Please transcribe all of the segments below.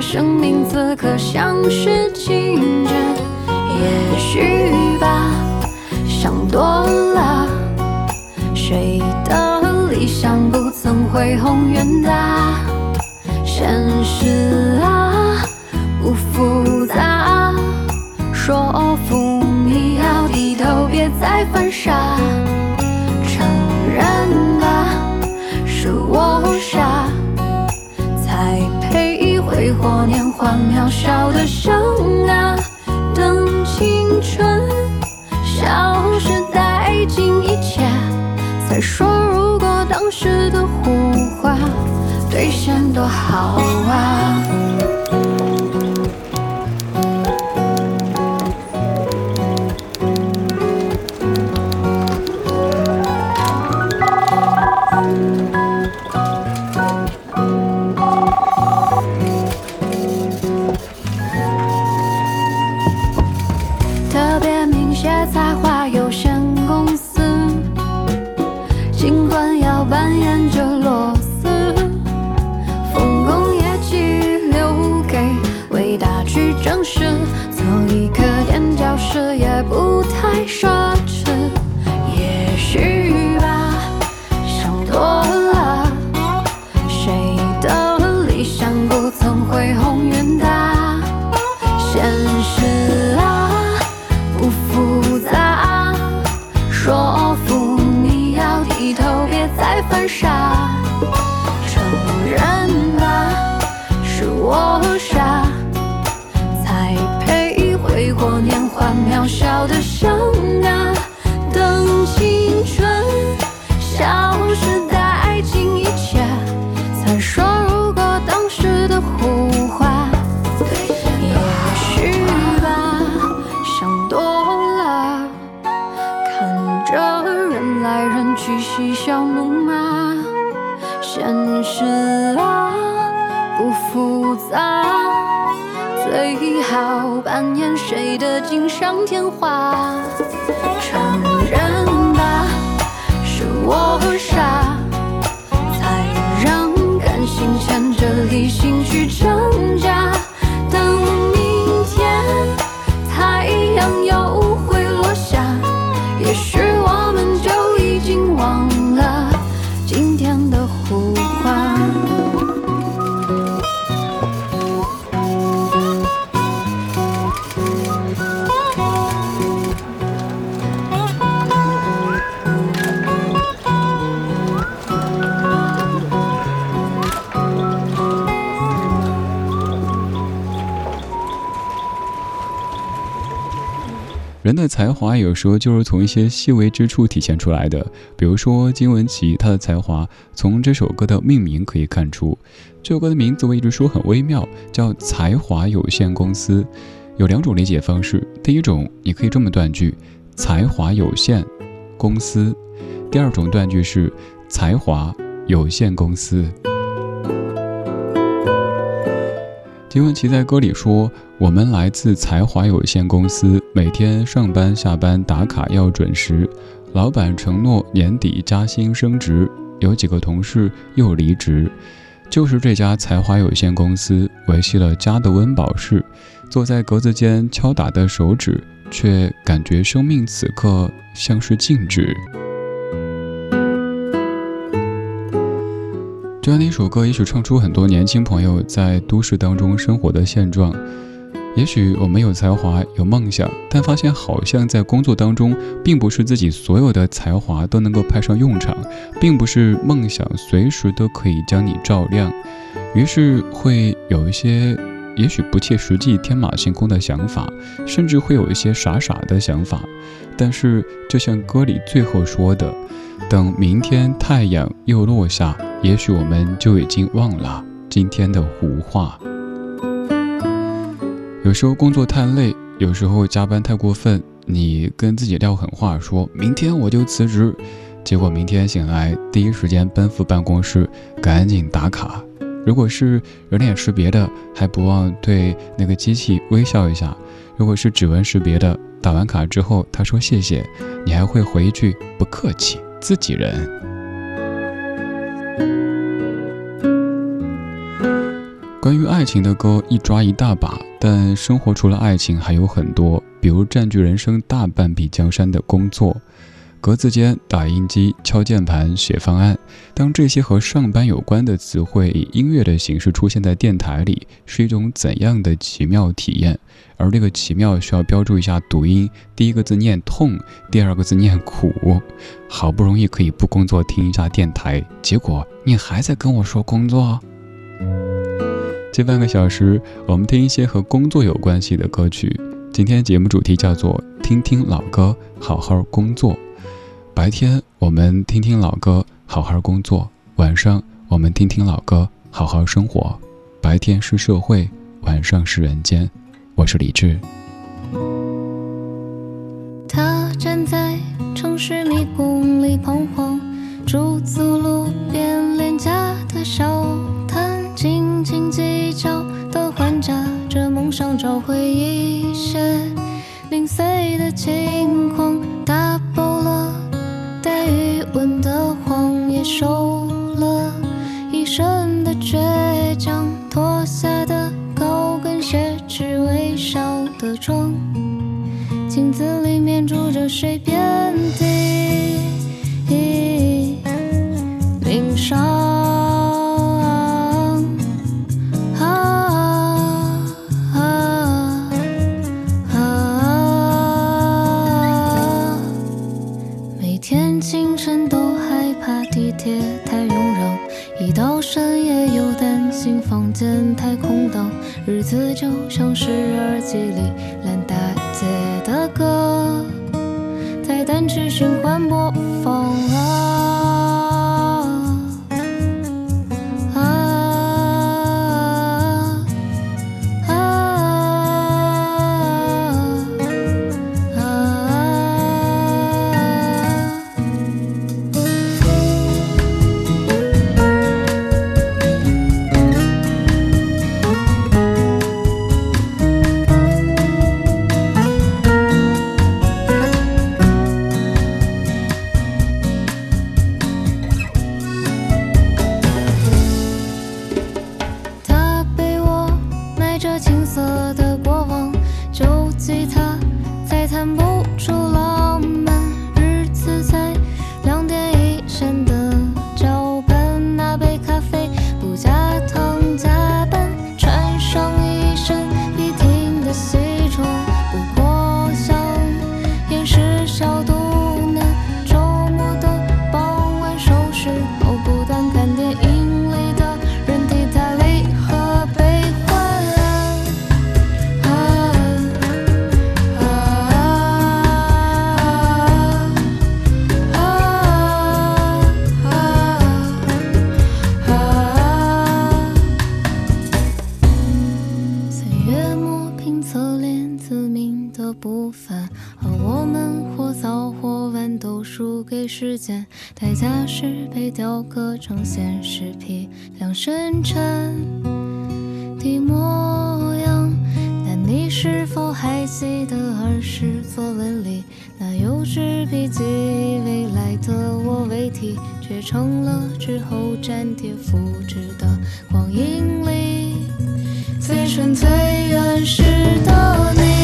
生命此刻像是静止，也许吧，想多了。谁的理想不曾恢宏远大？现实啊，不复杂。说服你要低头，别再犯傻。欢渺小的生啊等青春消失殆尽一切再说如果当时的胡话兑现多好啊。话。的才华有时候就是从一些细微之处体现出来的，比如说金玟岐，她的才华从这首歌的命名可以看出。这首歌的名字我一直说很微妙，叫才华有限公司。有两种理解方式，第一种你可以这么断句：才华有限公司；第二种断句是才华有限公司。金玟岐在歌里说：“我们来自才华有限公司，每天上班下班打卡要准时。老板承诺年底加薪升职，有几个同事又离职。就是这家才华有限公司维系了家的温饱室。坐在格子间敲打的手指，却感觉生命此刻像是静止。”这样的一首歌，也许唱出很多年轻朋友在都市当中生活的现状。也许我们有才华、有梦想，但发现好像在工作当中，并不是自己所有的才华都能够派上用场，并不是梦想随时都可以将你照亮。于是会有一些也许不切实际、天马行空的想法，甚至会有一些傻傻的想法。但是，就像歌里最后说的。等明天太阳又落下，也许我们就已经忘了今天的胡话。有时候工作太累，有时候加班太过分，你跟自己撂狠话，说明天我就辞职，结果明天醒来第一时间奔赴办公室，赶紧打卡。如果是人脸识别的，还不忘对那个机器微笑一下；如果是指纹识别的，打完卡之后他说谢谢，你还会回一句不客气。自己人，关于爱情的歌一抓一大把，但生活除了爱情还有很多，比如占据人生大半壁江山的工作。格子间、打印机、敲键盘、写方案，当这些和上班有关的词汇以音乐的形式出现在电台里，是一种怎样的奇妙体验？而这个奇妙需要标注一下读音，第一个字念痛，第二个字念苦。好不容易可以不工作听一下电台，结果你还在跟我说工作。这半个小时，我们听一些和工作有关系的歌曲。今天节目主题叫做“听听老歌，好好工作”。白天我们听听老歌，好好工作；晚上我们听听老歌，好好生活。白天是社会，晚上是人间。我是李志。他站在城市迷宫里彷徨，驻足路边廉价的小摊，斤斤计较的还价这梦想，找回一些零碎的轻狂。受了一身的倔强，脱下的高跟鞋，只微笑的妆，镜子里面住着谁遍地鳞伤。日子就像是耳机里烂大街的歌，在单曲循环播放。啊是否还记得儿时作文里，那幼稚笔记，未来的我未提，却成了之后粘贴复制的光阴里最纯最原始的你。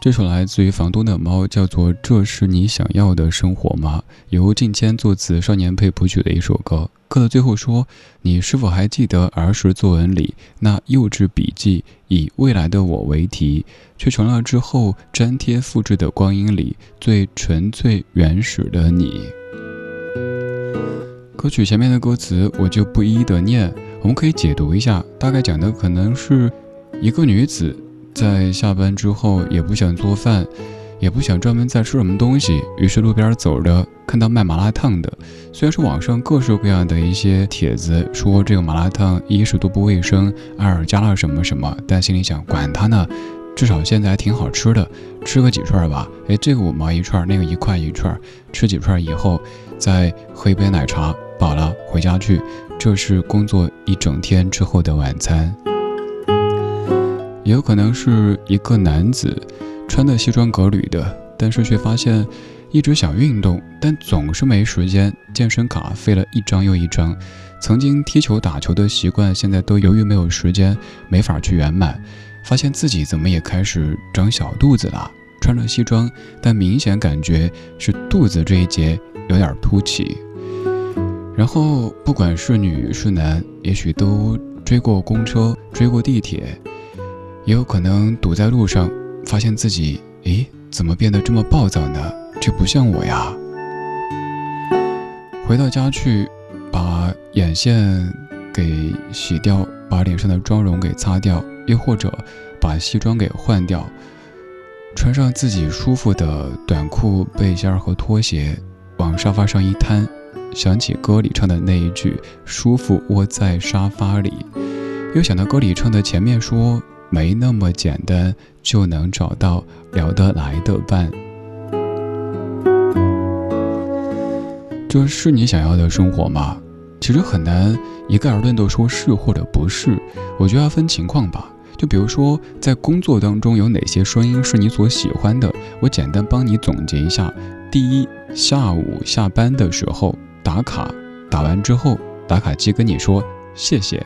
这首来自于房东的猫，叫做《这是你想要的生活吗》，由敬谦作词，少年配谱曲的一首歌。歌的最后说：“你是否还记得儿时作文里那幼稚笔记，以未来的我为题，却成了之后粘贴复制的光阴里最纯粹原始的你？”歌曲前面的歌词我就不一一的念，我们可以解读一下，大概讲的可能是一个女子。在下班之后也不想做饭，也不想专门再吃什么东西，于是路边走着看到卖麻辣烫的。虽然是网上各式各样的一些帖子说这个麻辣烫一是都不卫生，二加了什么什么，但心里想管他呢，至少现在还挺好吃的，吃个几串吧。哎，这个五毛一串，那个一块一串，吃几串以后再喝一杯奶茶，饱了回家去。这是工作一整天之后的晚餐。也有可能是一个男子，穿的西装革履的，但是却发现一直想运动，但总是没时间。健身卡废了一张又一张，曾经踢球打球的习惯，现在都由于没有时间，没法去圆满。发现自己怎么也开始长小肚子了，穿着西装，但明显感觉是肚子这一节有点凸起。然后不管是女是男，也许都追过公车，追过地铁。也有可能堵在路上，发现自己，诶，怎么变得这么暴躁呢？这不像我呀。回到家去，把眼线给洗掉，把脸上的妆容给擦掉，又或者把西装给换掉，穿上自己舒服的短裤、背心和拖鞋，往沙发上一瘫，想起歌里唱的那一句“舒服窝在沙发里”，又想到歌里唱的前面说。没那么简单就能找到聊得来的伴，这是你想要的生活吗？其实很难一概而论的说是或者不是，我觉得要分情况吧。就比如说在工作当中有哪些声音是你所喜欢的，我简单帮你总结一下：第一，下午下班的时候打卡，打完之后打卡机跟你说谢谢。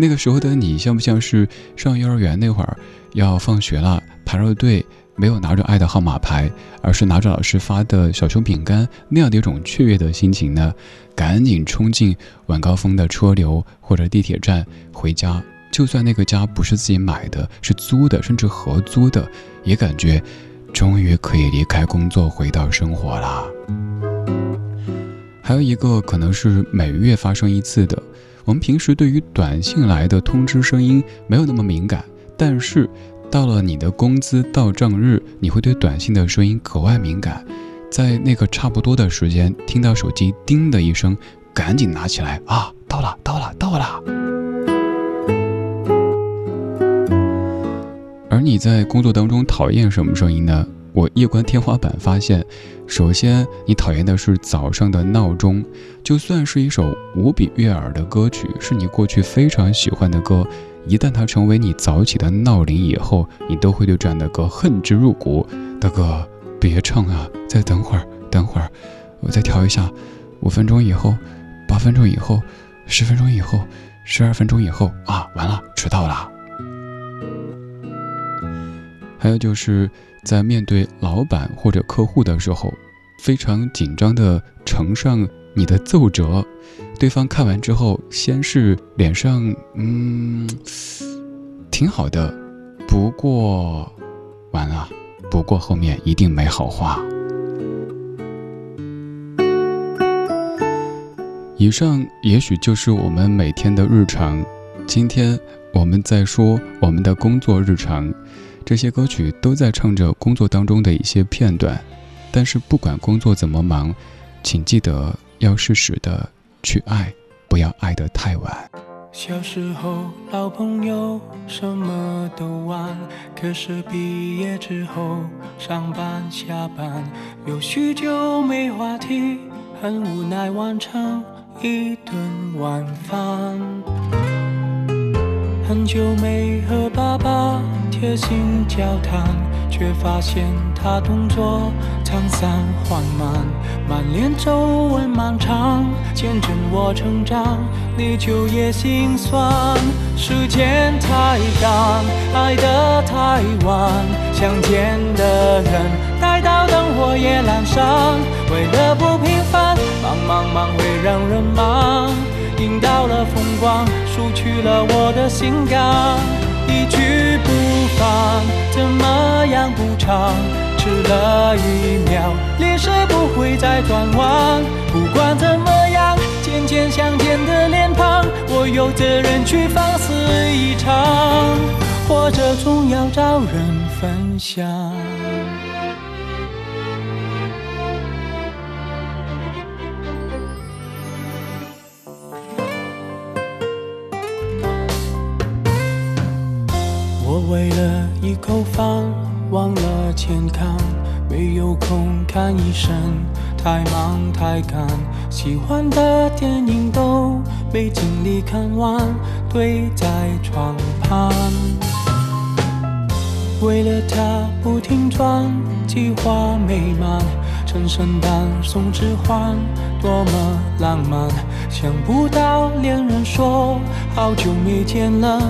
那个时候的你，像不像是上幼儿园那会儿，要放学了排着队，没有拿着爱的号码牌，而是拿着老师发的小熊饼干那样的一种雀跃的心情呢？赶紧冲进晚高峰的车流或者地铁站回家，就算那个家不是自己买的，是租的，甚至合租的，也感觉终于可以离开工作，回到生活啦。还有一个可能是每月发生一次的。我们平时对于短信来的通知声音没有那么敏感，但是到了你的工资到账日，你会对短信的声音格外敏感。在那个差不多的时间，听到手机叮的一声，赶紧拿起来啊，到了，到了，到了。而你在工作当中讨厌什么声音呢？我夜观天花板发现，首先你讨厌的是早上的闹钟，就算是一首无比悦耳的歌曲，是你过去非常喜欢的歌，一旦它成为你早起的闹铃以后，你都会对这样的歌恨之入骨。大哥，别唱啊，再等会儿，等会儿，我再调一下，五分钟以后，八分钟以后，十分钟以后，十二分钟以后啊，完了，迟到了。还有就是。在面对老板或者客户的时候，非常紧张地呈上你的奏折，对方看完之后，先是脸上嗯，挺好的，不过完了，不过后面一定没好话。以上也许就是我们每天的日常。今天我们在说我们的工作日常，这些歌曲都在唱着工作当中的一些片段。但是不管工作怎么忙，请记得要适时的去爱，不要爱得太晚。小时候老朋友什么都玩，可是毕业之后上班下班有许久没话题，很无奈完成一顿晚饭。很久没和爸爸贴心交谈。却发现他动作沧桑缓慢，满脸皱纹漫长，见证我成长，你就也心酸。时间太赶，爱得太晚，相见的人待到灯火也阑珊。为了不平凡，忙忙忙会让人忙，赢到了风光，输去了我的心肝。一句怎么样补偿？迟了一秒，历史不会再转弯。不管怎么样，渐渐相见的脸庞，我有责任去放肆一场，活着总要找人分享。为了一口饭，忘了健康，没有空看医生，太忙太赶，喜欢的电影都没精力看完，堆在床畔。为了他不停转，计划美满，趁圣诞送指环，多么浪漫，想不到恋人说好久没见了。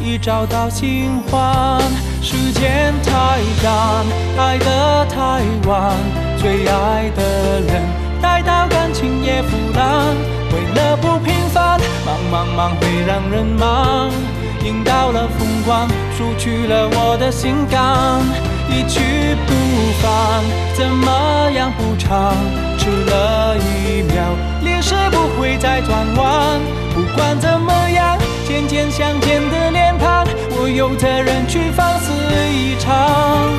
已找到新欢，时间太赶，爱得太晚，最爱的人待到感情也腐烂。为了不平凡，忙忙忙会让人忙，赢到了风光，输去了我的心肝。一去不返，怎么样补偿？迟了一秒，历史不会再转弯。不管怎么样。渐渐相见的脸庞，我有责任去放肆一场，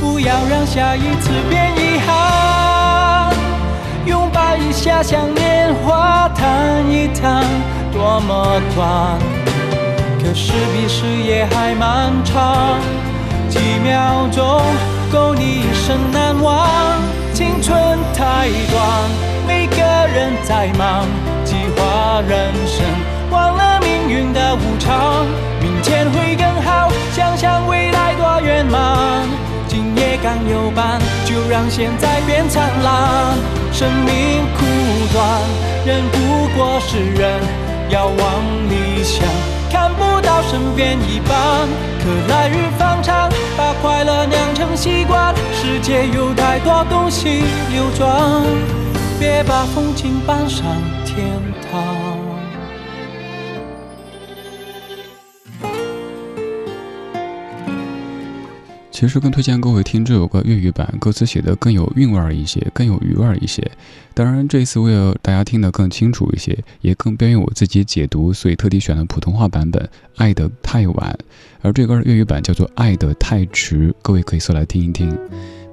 不要让下一次变遗憾。拥抱一下，像年华谈一谈，多么短，可是比誓言还漫长。几秒钟够你一生难忘，青春太短，每个人在忙，计划人生。忘了命运的无常，明天会更好。想想未来多圆满，今夜刚有伴，就让现在变灿烂。生命苦短，人不过是人，要往理想，看不到身边一半。可来日方长，把快乐酿成习惯。世界有太多东西流转，别把风景搬上天堂。其实更推荐各位听这首歌粤语版，歌词写的更有韵味儿一些，更有余味儿一些。当然，这次为了大家听得更清楚一些，也更便于我自己解读，所以特地选了普通话版本《爱得太晚》，而这歌粤语版叫做《爱得太迟》，各位可以搜来听一听。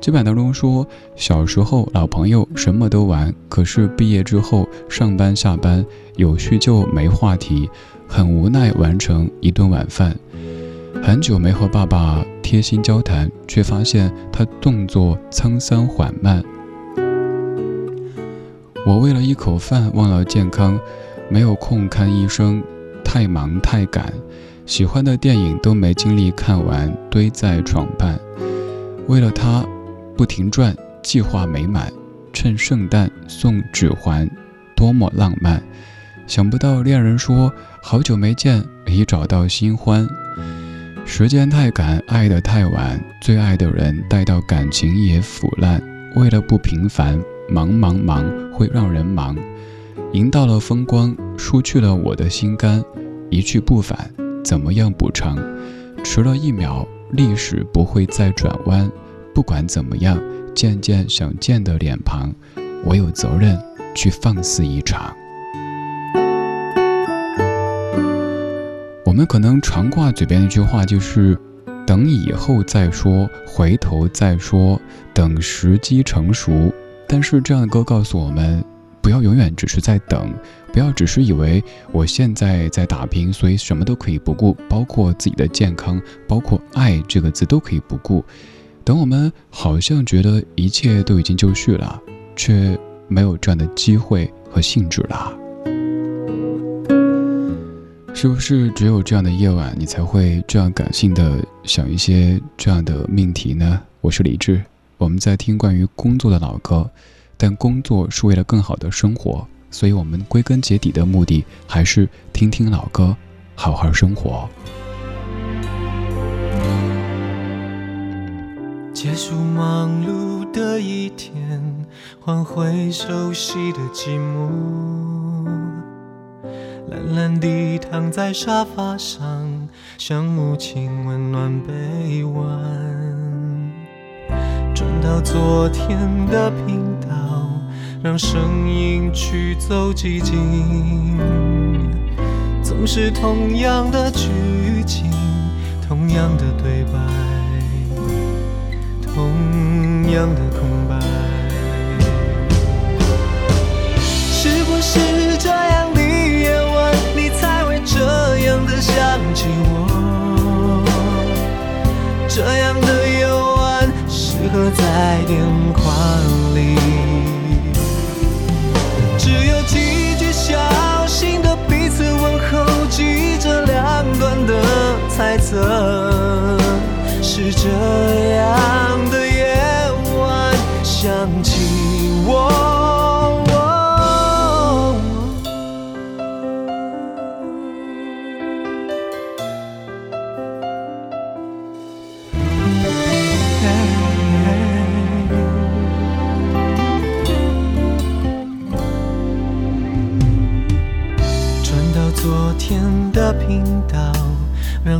这版当中说，小时候老朋友什么都玩，可是毕业之后上班下班有叙旧没话题，很无奈完成一顿晚饭。很久没和爸爸贴心交谈，却发现他动作沧桑缓慢。我为了一口饭忘了健康，没有空看医生，太忙太赶，喜欢的电影都没精力看完，堆在床畔。为了他，不停转，计划美满，趁圣诞送指环，多么浪漫！想不到恋人说好久没见，已找到新欢。时间太赶，爱得太晚，最爱的人待到感情也腐烂。为了不平凡，忙忙忙会让人忙，赢到了风光，输去了我的心肝。一去不返，怎么样补偿？迟了一秒，历史不会再转弯。不管怎么样，渐渐想见的脸庞，我有责任去放肆一场。我们可能常挂嘴边的一句话就是“等以后再说，回头再说，等时机成熟”。但是这样的歌告诉我们，不要永远只是在等，不要只是以为我现在在打拼，所以什么都可以不顾，包括自己的健康，包括爱这个字都可以不顾。等我们好像觉得一切都已经就绪了，却没有这样的机会和兴致了。是不是只有这样的夜晚，你才会这样感性的想一些这样的命题呢？我是李志，我们在听关于工作的老歌，但工作是为了更好的生活，所以我们归根结底的目的还是听听老歌，好好生活。结束忙碌的一天，换回熟悉的寂寞。懒懒地躺在沙发上，像母亲温暖臂弯。转到昨天的频道，让声音驱走寂静。总是同样的剧情，同样的对白。同样的空白，是不是这样，样的想起我？这样的夜晚，适合在电话里，只有几句小心的彼此问候，记着两端的猜测。是这样的夜晚，想起我。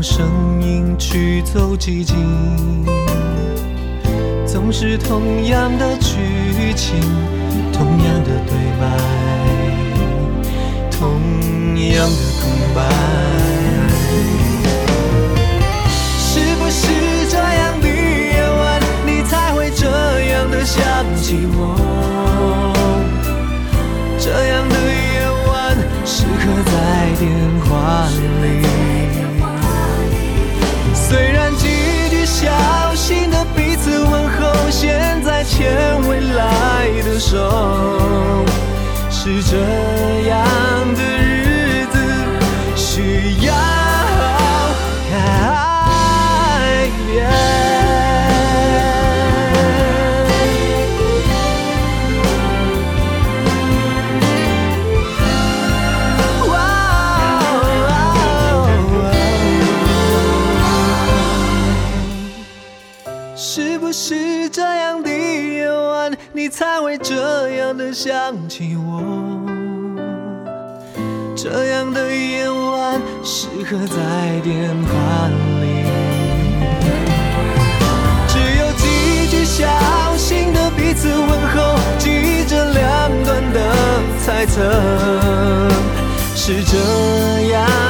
让声音去走寂静，总是同样的剧情，同样的对白，同样的空白。是这才会这样的想起我，这样的夜晚适合在电话里，只有几句小心的彼此问候，记着两端的猜测，是这样。